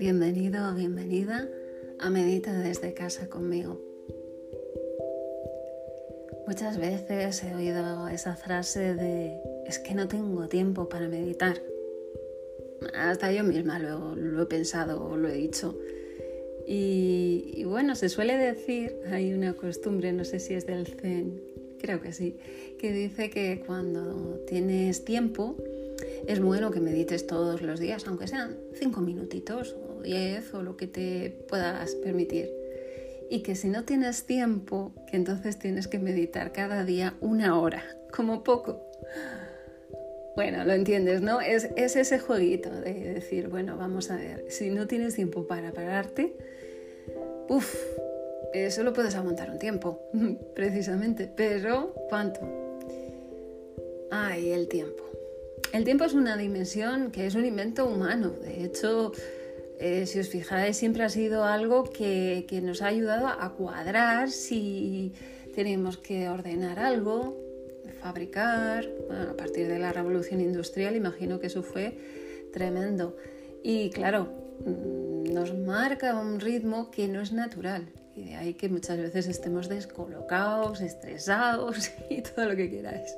Bienvenido o bienvenida a Medita desde casa conmigo. Muchas veces he oído esa frase de es que no tengo tiempo para meditar. Hasta yo misma lo, he pensado o lo he dicho. Y, bueno, se suele decir, hay una costumbre, no sé si es del Zen, creo que sí, que dice que cuando tienes tiempo es bueno que medites todos los días, aunque sean cinco minutitos o diez o lo que te puedas permitir. Y que si no tienes tiempo, que entonces tienes que meditar cada día una hora, como poco. Bueno, lo entiendes, ¿no? Es, es ese jueguito de decir, bueno, vamos a ver, si no tienes tiempo para pararte, uff, solo puedes aguantar un tiempo, precisamente, pero ¿cuánto? Ay, el tiempo. El tiempo es una dimensión que es un invento humano. De hecho, eh, si os fijáis, siempre ha sido algo que, nos ha ayudado a cuadrar si tenemos que ordenar algo, fabricar. a partir de la revolución industrial, imagino que eso fue tremendo. Y claro, mm, nos marca un ritmo que no es natural. Y de ahí que muchas veces estemos descolocados, estresados y todo lo que queráis.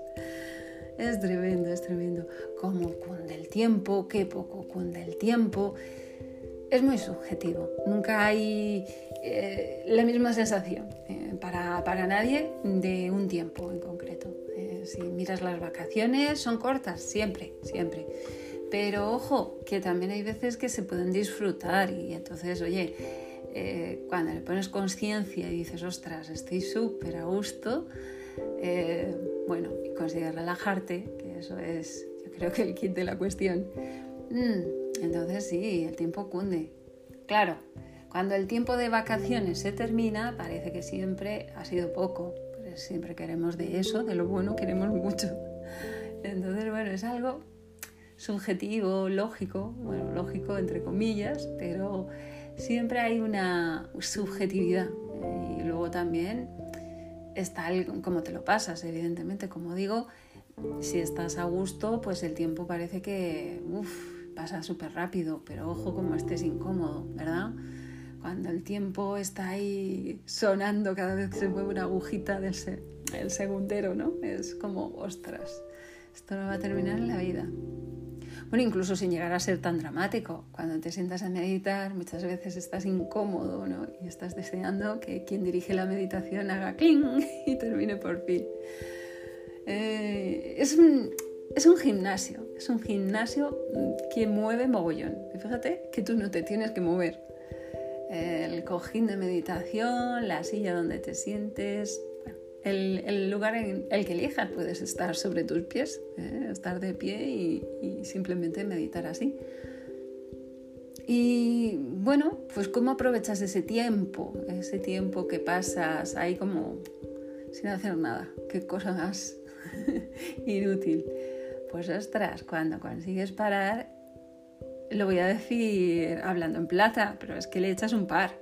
Es tremendo, es tremendo. Cómo cunde el tiempo, qué poco cunde el tiempo. Es muy subjetivo. Nunca hay eh, la misma sensación eh, para, para, nadie de un tiempo en concreto. Eh, si miras las vacaciones, son cortas, siempre, siempre. Pero ojo, que también hay veces que se pueden disfrutar y entonces, oye, cuando le pones conciencia y dices, ostras, estoy súper a gusto, bueno, y consigues relajarte, que eso es, yo creo que el kit de la cuestión. Mm, entonces sí, el tiempo cunde. Claro, cuando el tiempo de vacaciones se termina, parece que siempre ha sido poco. Siempre queremos de eso, de lo bueno queremos mucho. Entonces, bueno, es algo subjetivo, lógico, bueno, lógico entre comillas, pero siempre hay una subjetividad. Y luego también está como te lo pasas, evidentemente. Como digo, si estás a gusto, pues el tiempo parece que pasa súper rápido, pero ojo como estés incómodo, ¿verdad? Cuando el tiempo está ahí sonando cada vez que se mueve una agujita del el segundero, ¿no? Es como, ostras, esto no va a terminar en la vida. Bueno, incluso sin llegar a ser tan dramático. Cuando te sientas a meditar, muchas veces estás incómodo ¿no? y estás deseando que quien dirige la meditación haga cling y termine por fin. Eh, es, un, es un gimnasio, es un gimnasio que mueve mogollón. fíjate que tú no te tienes que mover. El cojín de meditación, la silla donde te sientes, el, lugar en el que elijas. Puedes estar sobre tus pies, ¿eh? estar de pie y, simplemente meditar así. Y bueno, pues cómo aprovechas ese tiempo, ese tiempo que pasas ahí como sin hacer nada. Qué cosa más inútil. Pues ostras, cuando consigues parar, lo voy a decir hablando en plata, pero es que le echas un par.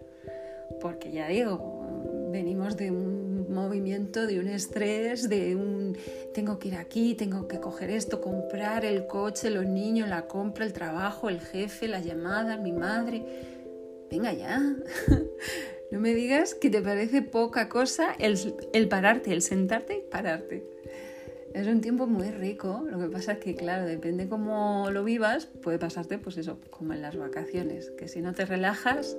Porque ya digo, venimos de un movimiento, de un estrés, de un tengo que ir aquí, tengo que coger esto, comprar el coche, los niños, la compra, el trabajo, el jefe, la llamada, mi madre. Venga ya. No me digas que te parece poca cosa el, el pararte, el sentarte y pararte. Es un tiempo muy rico, lo que pasa es que, claro, depende cómo lo vivas, puede pasarte, pues eso, como en las vacaciones, que si no te relajas,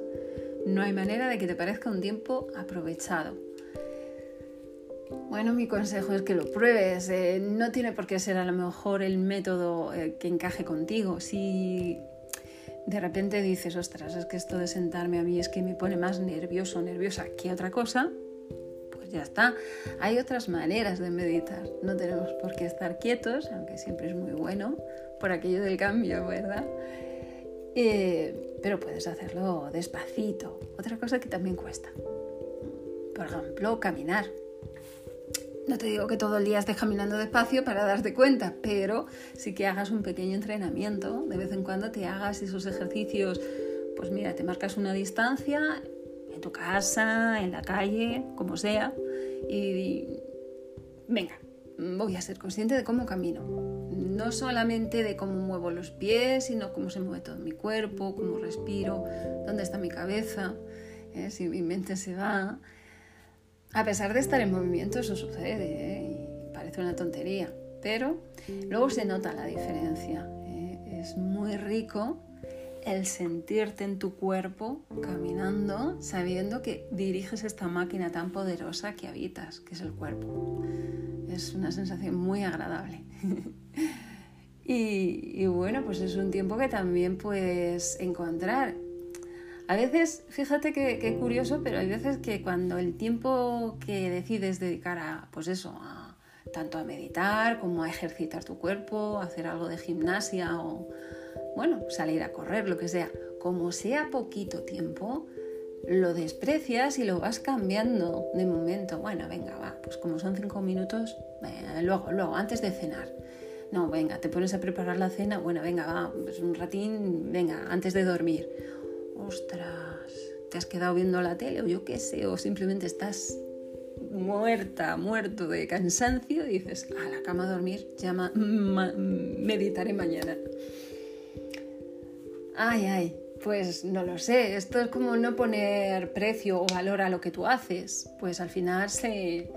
no hay manera de que te parezca un tiempo aprovechado. Bueno, mi consejo es que lo pruebes. Eh, no tiene por qué ser a lo mejor el método eh, que encaje contigo. Si de repente dices, ostras, es que esto de sentarme a mí es que me pone más nervioso o nerviosa que otra cosa, ya está. Hay otras maneras de meditar. No tenemos por qué estar quietos, aunque siempre es muy bueno por aquello del cambio, ¿verdad? Eh, pero puedes hacerlo despacito. Otra cosa que también cuesta. Por ejemplo, caminar. No te digo que todo el día estés caminando despacio para darte cuenta, pero sí que hagas un pequeño entrenamiento. De vez en cuando te hagas esos ejercicios. Pues mira, te marcas una distancia en tu casa, en la calle, como sea, y venga, voy a ser consciente de cómo camino. no solamente de cómo muevo los pies, sino cómo se mueve todo mi cuerpo, cómo respiro, dónde está mi cabeza, ¿eh? si mi mente se va. A pesar de estar en movimiento, eso sucede ¿eh? parece una tontería, pero luego se nota la diferencia. ¿eh? Es muy rico el sentirte en tu cuerpo caminando, sabiendo que diriges esta máquina tan poderosa que habitas, que es el cuerpo. Es una sensación muy agradable. y, bueno, pues es un tiempo que también puedes encontrar. A veces, fíjate que, curioso, pero hay veces que cuando el tiempo que decides dedicar a, pues eso, tanto a meditar como a ejercitar tu cuerpo, a hacer algo de gimnasia o bueno, salir a correr, lo que sea, como sea poquito tiempo, lo desprecias y lo vas cambiando de momento. Bueno, venga, va, pues como son cinco minutos, luego, luego, antes de cenar. No, venga, te pones a preparar la cena, bueno, venga, va, pues un ratín, venga, antes de dormir. Ostras, te has quedado viendo la tele o yo qué sé, o simplemente estás muerta, muerto de cansancio y dices, a la cama a dormir, llama, meditaré mañana. Ay, ay, pues no lo sé, esto es como no poner precio o valor a lo que tú haces, pues al final se,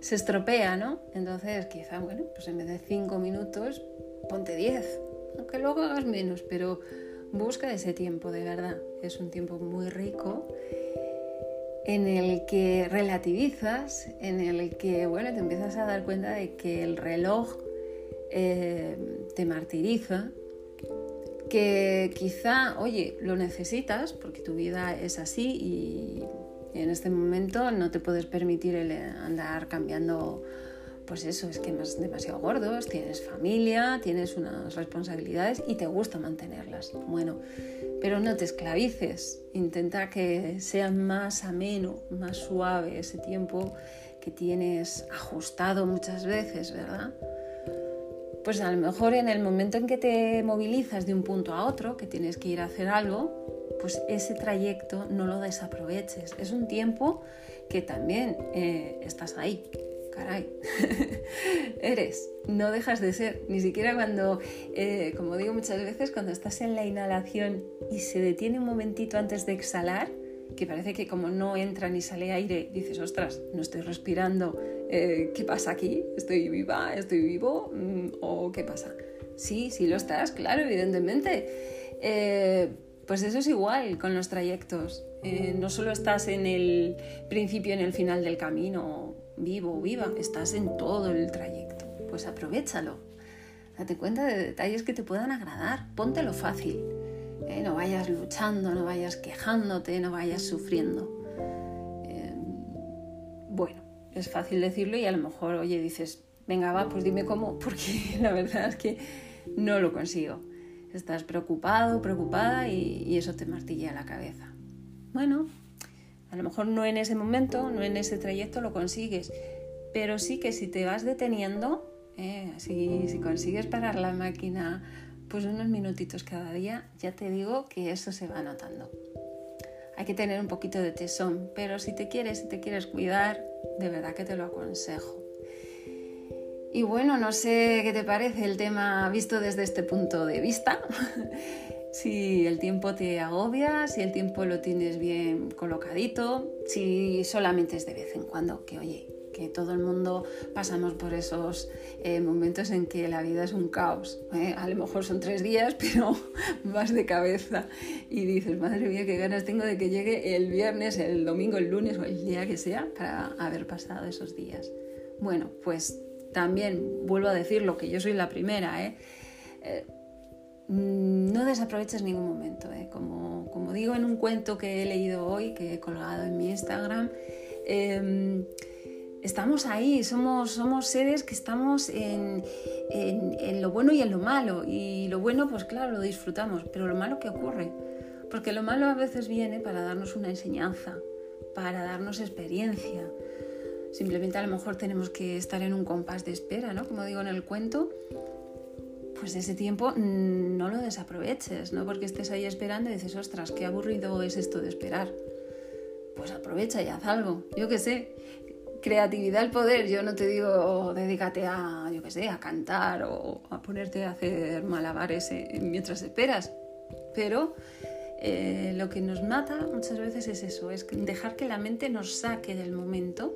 estropea, ¿no? Entonces quizá, bueno, pues en vez de cinco minutos, ponte diez, aunque luego hagas menos, pero busca ese tiempo de verdad, es un tiempo muy rico en el que relativizas, en el que, bueno, te empiezas a dar cuenta de que el reloj eh, te martiriza, que quizá, oye, lo necesitas porque tu vida es así y en este momento no te puedes permitir el andar cambiando, pues eso, esquemas demasiado gordos, tienes familia, tienes unas responsabilidades y te gusta mantenerlas. Bueno, pero no te esclavices, intenta que sea más ameno, más suave ese tiempo que tienes ajustado muchas veces, ¿verdad? Pues a lo mejor en el momento en que te movilizas de un punto a otro, que tienes que ir a hacer algo, pues ese trayecto no lo desaproveches. Es un tiempo que también eh, estás ahí. Caray, eres, no dejas de ser, ni siquiera cuando, eh, como digo muchas veces, cuando estás en la inhalación y se detiene un momentito antes de exhalar, que parece que como no entra ni sale aire, dices, ostras, no estoy respirando, eh, ¿qué pasa aquí? ¿Estoy viva? ¿Estoy vivo? Mm, ¿O qué pasa? Sí, sí lo estás, claro, evidentemente. Eh, pues eso es igual con los trayectos. Eh, no solo estás en el principio en el final del camino, vivo o viva, estás en todo el trayecto. Pues aprovechalo. Date cuenta de detalles que te puedan agradar. Póntelo fácil. no vayas luchando, no vayas quejándote, no vayas sufriendo. bueno, es fácil decirlo y a lo mejor, oye, dices, venga, va, pues dime cómo, porque la verdad es que no lo consigo. Estás preocupado, preocupada y, eso te martilla la cabeza. Bueno, a lo mejor no en ese momento, no en ese trayecto lo consigues, pero sí que si te vas deteniendo, eh, si, si consigues parar la máquina pues unos minutitos cada día, ya te digo que eso se va notando hay que tener un poquito de tesón, pero si te quieres, si te quieres cuidar, de verdad que te lo aconsejo. Y bueno, no sé qué te parece el tema visto desde este punto de vista. si el tiempo te agobia, si el tiempo lo tienes bien colocadito, si solamente es de vez en cuando, que oye, todo el mundo pasamos por esos eh, momentos en que la vida es un caos. ¿eh? A lo mejor son tres días, pero vas de cabeza y dices, madre mía, qué ganas tengo de que llegue el viernes, el domingo, el lunes o el día que sea para haber pasado esos días. Bueno, pues también vuelvo a decirlo, que yo soy la primera, ¿eh? no desaproveches ningún momento. Como, como, digo en un cuento que he leído hoy, que he colgado en mi Instagram, em, estamos ahí, somos, somos seres que estamos en, lo bueno y en lo malo. Y lo bueno, pues claro, lo disfrutamos, pero lo malo, ¿qué ocurre? Porque lo malo a veces viene para darnos una enseñanza, para darnos experiencia. Simplemente a lo mejor tenemos que estar en un compás de espera, ¿no? Como digo en el cuento, pues ese tiempo no lo desaproveches, no porque estés ahí esperando y dices, ostras, qué aburrido es esto de esperar. Pues aprovecha y haz algo, yo qué sé, creatividad al poder. Yo no te digo dedícate a, yo qué sé, a cantar o a ponerte a hacer malabares eh, mientras esperas. Pero eh, lo que nos mata muchas veces es eso, es dejar que la mente nos saque del momento.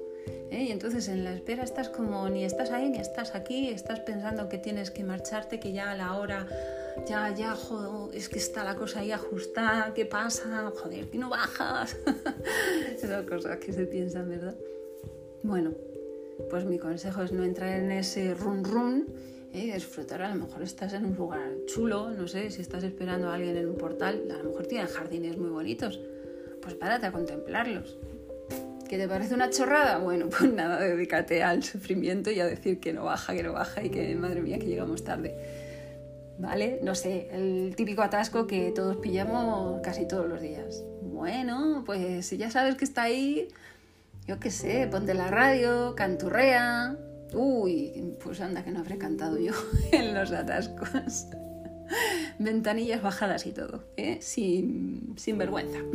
¿eh? Y entonces en la espera estás como ni estás ahí ni estás aquí, estás pensando que tienes que marcharte, que ya a la hora, ya, ya, joder, es que está la cosa ahí ajustada, ¿qué pasa? Joder, que no bajas. Esas cosas que se piensan, ¿verdad? Bueno, pues mi consejo es no entrar en ese run run y disfrutar. A lo mejor estás en un lugar chulo, no sé, si estás esperando a alguien en un portal, a lo mejor tienen jardines muy bonitos. Pues párate a contemplarlos. ¿Que te parece una chorrada? Bueno, pues nada, dedícate al sufrimiento y a decir que no baja, que no baja y que madre mía que llegamos tarde. ¿Vale? No sé, el típico atasco que todos pillamos casi todos los días. Bueno, pues si ya sabes que está ahí, yo qué sé, ponte la radio, canturrea, Uy, pues anda que no habré cantado yo en los atascos. Ventanillas bajadas y todo, ¿eh? sin, sin vergüenza.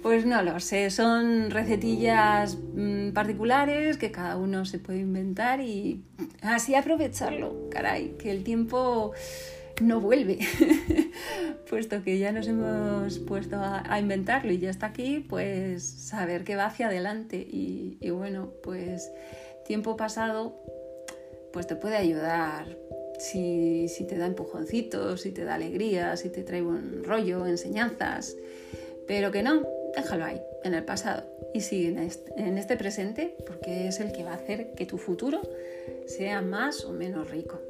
Pues no lo sé, son recetillas mm, particulares que cada uno se puede inventar y así aprovecharlo, caray, que el tiempo no vuelve. Puesto que ya nos hemos puesto a, inventarlo y ya está aquí, pues saber que va hacia adelante. Y, bueno, pues tiempo pasado, pues te puede ayudar. Si, te da empujoncitos, si te da alegría, si te trae un rollo, enseñanzas. Pero que no, déjalo ahí, en el pasado. Y sigue en este presente, porque es el que va a hacer que tu futuro sea más o menos rico.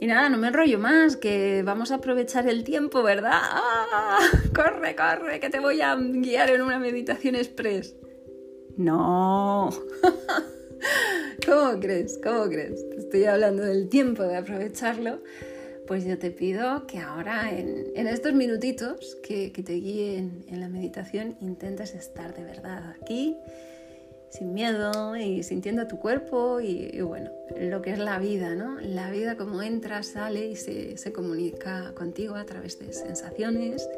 Y nada, no me enrollo más, que vamos a aprovechar el tiempo, ¿verdad? ¡Ah! Corre, corre, que te voy a guiar en una meditación express. No. ¿Cómo crees? ¿Cómo crees? Te estoy hablando del tiempo de aprovecharlo. Pues yo te pido que ahora, en, estos minutitos que, que te guíen en la meditación, intentes estar de verdad aquí sin miedo y sintiendo tu cuerpo y, bueno, lo que es la vida, ¿no? La vida como entra, sale y se, se comunica contigo a través de sensaciones.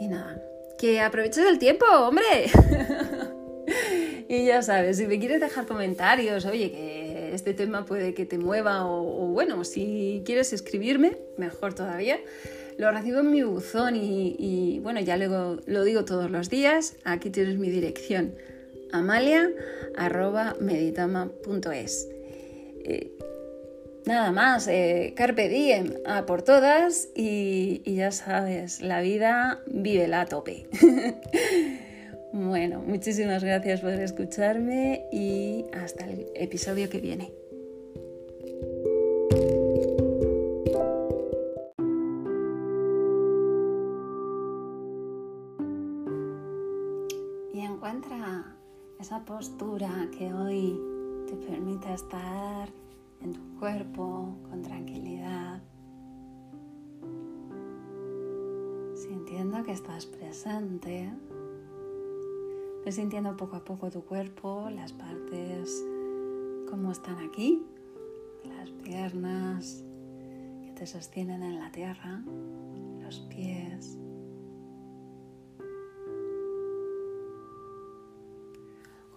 Y nada, que aproveches el tiempo, hombre. y ya sabes, si me quieres dejar comentarios, oye, que este tema puede que te mueva o, bueno, si quieres escribirme, mejor todavía. Lo recibo en mi buzón y, y bueno, ya luego lo digo todos los días. Aquí tienes mi dirección amalia.meditama.es. Eh, nada más, eh, carpe diem, a por todas y, ya sabes, la vida vive la tope. bueno, muchísimas gracias por escucharme y hasta el episodio que viene. Esa postura que hoy te permite estar en tu cuerpo con tranquilidad, sintiendo que estás presente, sintiendo poco a poco tu cuerpo, las partes como están aquí, las piernas que te sostienen en la tierra, los pies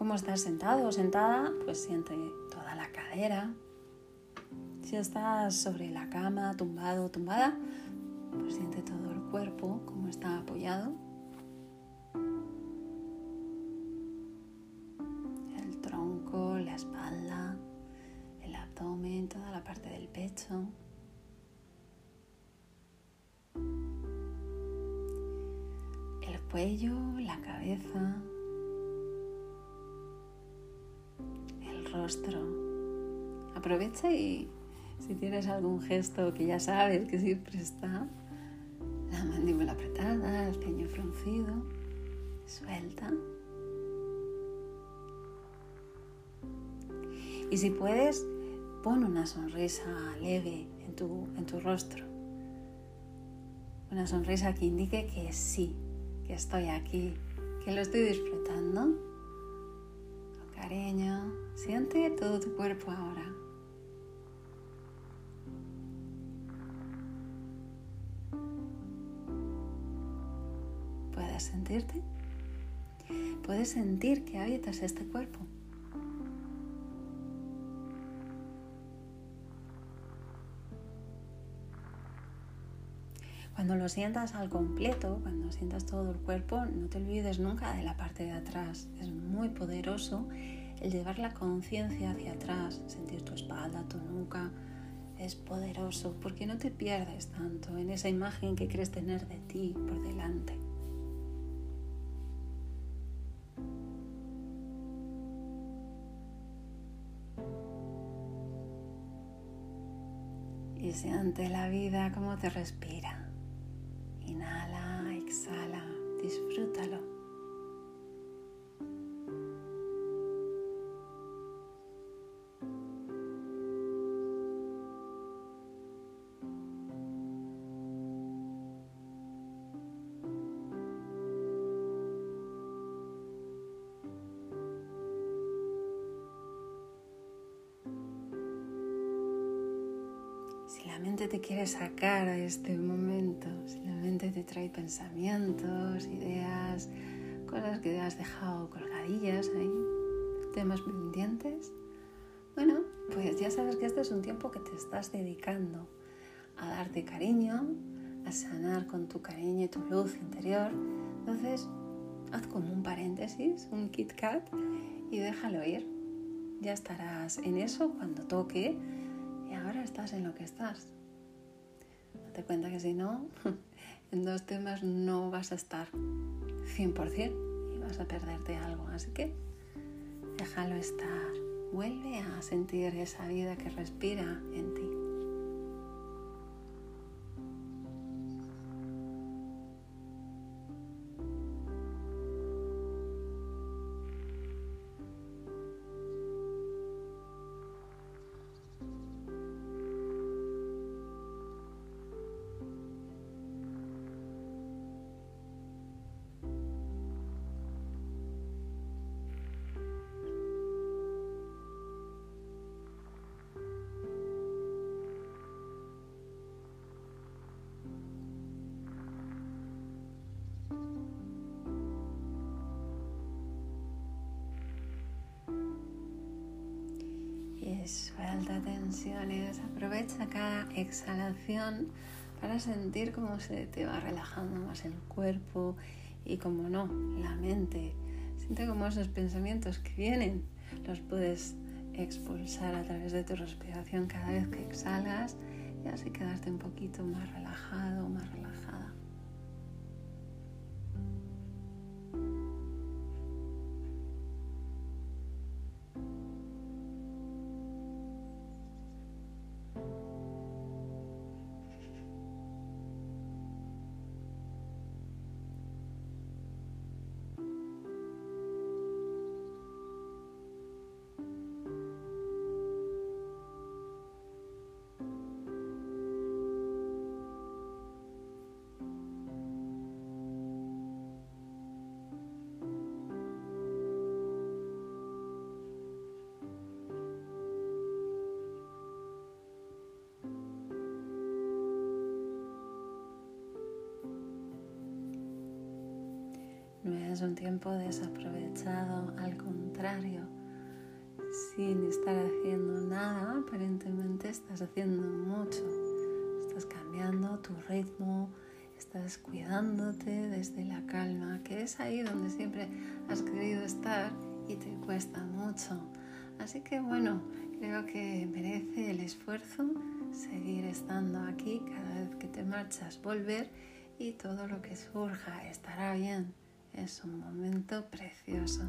Cómo estás sentado o sentada, pues siente toda la cadera. Si estás sobre la cama, tumbado o tumbada, pues siente todo el cuerpo, cómo está apoyado. El tronco, la espalda, el abdomen, toda la parte del pecho. El cuello, la cabeza. Aprovecha y si tienes algún gesto que ya sabes que siempre está, la mandíbula apretada, el ceño fruncido, suelta. Y si puedes, pon una sonrisa leve en tu, en tu rostro. Una sonrisa que indique que sí, que estoy aquí, que lo estoy disfrutando. Cariño, Siente todo tu cuerpo ahora. ¿Puedes sentirte? Puedes sentir que habitas este cuerpo. Cuando lo sientas al completo, cuando sientas todo el cuerpo, no te olvides nunca de la parte de atrás. Es muy poderoso el llevar la conciencia hacia atrás, sentir tu espalda, tu nuca. Es poderoso porque no te pierdes tanto en esa imagen que crees tener de ti por delante. Y siente la vida como te respira. Inhala, exhala, disfrútalo. Si la mente te quiere sacar a este momento, te trae pensamientos, ideas, cosas que has dejado colgadillas ahí, temas pendientes, bueno, pues ya sabes que este es un tiempo que te estás dedicando a darte cariño, a sanar con tu cariño y tu luz interior. Entonces, haz como un paréntesis, un Kit Kat y déjalo ir. Ya estarás en eso cuando toque y ahora estás en lo que estás. Date cuenta que si no, en dos temas no vas a estar 100% y vas a perderte algo. Así que déjalo estar. Vuelve a sentir esa vida que respira en ti. Suelta tensiones, aprovecha cada exhalación para sentir cómo se te va relajando más el cuerpo y como no, la mente. Siente como esos pensamientos que vienen los puedes expulsar a través de tu respiración cada vez que exhalas y así quedarte un poquito más relajado, más relajada. No es un tiempo desaprovechado, al contrario, sin estar haciendo nada, aparentemente estás haciendo mucho. Estás cambiando tu ritmo, estás cuidándote desde la calma, que es ahí donde siempre has querido estar y te cuesta mucho. Así que bueno, creo que merece el esfuerzo seguir estando aquí cada vez que te marchas, volver y todo lo que surja estará bien. Es un momento precioso.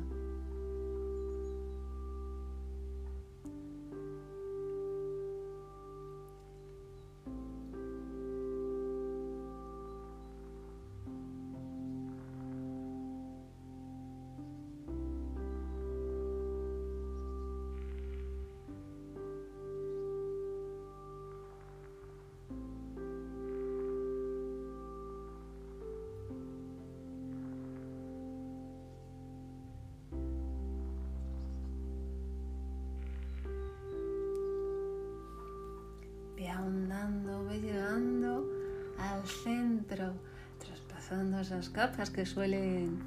Esas capas que suelen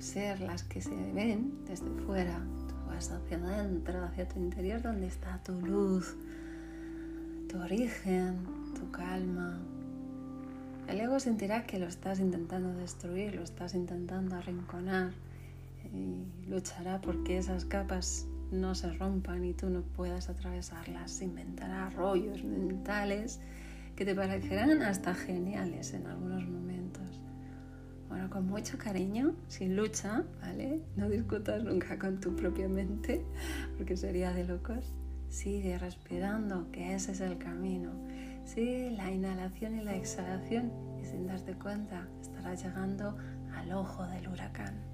ser las que se ven desde fuera. Tú vas hacia adentro, hacia tu interior, donde está tu luz, tu origen, tu calma. El ego sentirá que lo estás intentando destruir, lo estás intentando arrinconar y luchará porque esas capas no se rompan y tú no puedas atravesarlas. Inventará rollos mentales que te parecerán hasta geniales en algunos momentos. Bueno, con mucho cariño, sin lucha, ¿vale? No discutas nunca con tu propia mente, porque sería de locos. Sigue respirando, que ese es el camino. Sigue la inhalación y la exhalación y sin darte cuenta estarás llegando al ojo del huracán.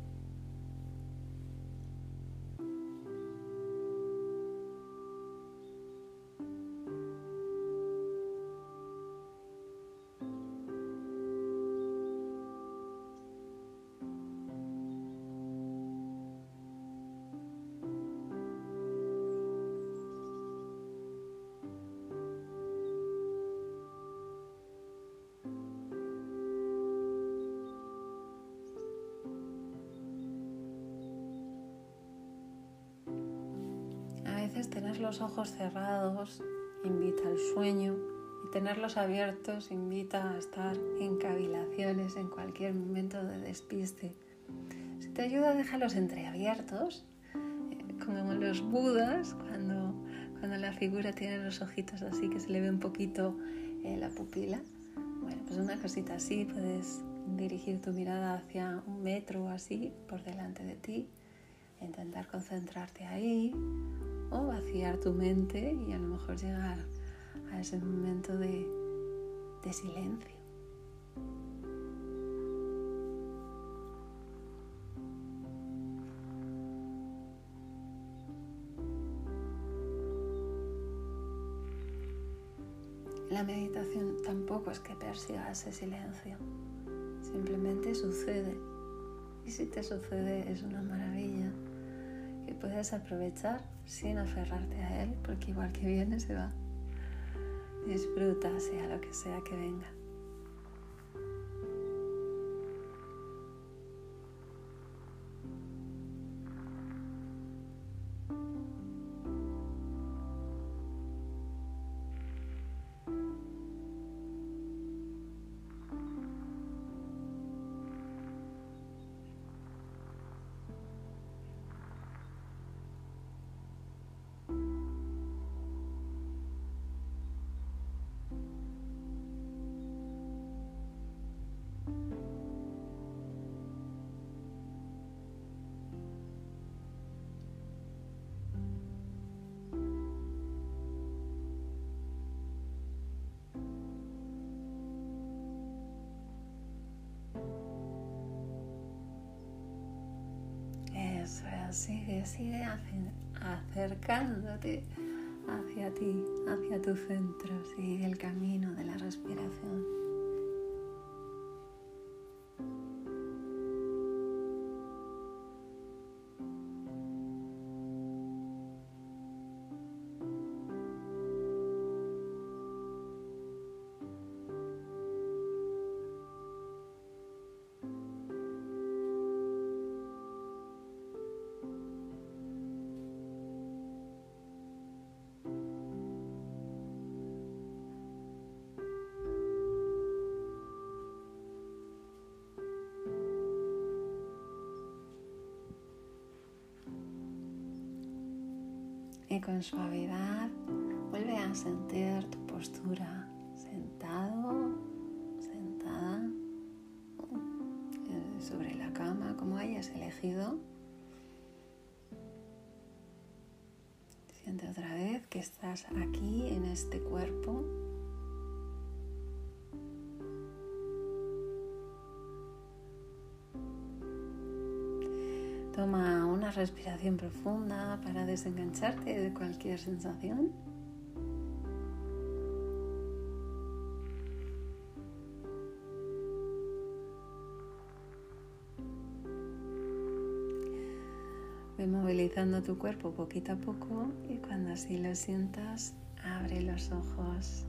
Los ojos cerrados invita al sueño y tenerlos abiertos invita a estar en cavilaciones en cualquier momento de despiste. Si te ayuda, déjalos entreabiertos, eh, como los budas, cuando, cuando la figura tiene los ojitos así que se le ve un poquito eh, la pupila. Bueno, pues una cosita así, puedes dirigir tu mirada hacia un metro o así por delante de ti, intentar concentrarte ahí o vaciar tu mente y a lo mejor llegar a ese momento de, de silencio. La meditación tampoco es que persiga ese silencio, simplemente sucede. Y si te sucede es una maravilla puedes aprovechar sin aferrarte a él, porque igual que viene se va. Disfruta sea lo que sea que venga. Sigue, sigue acercándote hacia ti, hacia tu centro, sigue el camino de la respiración. Con suavidad vuelve a sentir tu postura sentado, sentada eh, sobre la cama, como hayas elegido. Siente otra vez que estás aquí en este cuerpo respiración profunda para desengancharte de cualquier sensación. Ve movilizando tu cuerpo poquito a poco y cuando así lo sientas, abre los ojos.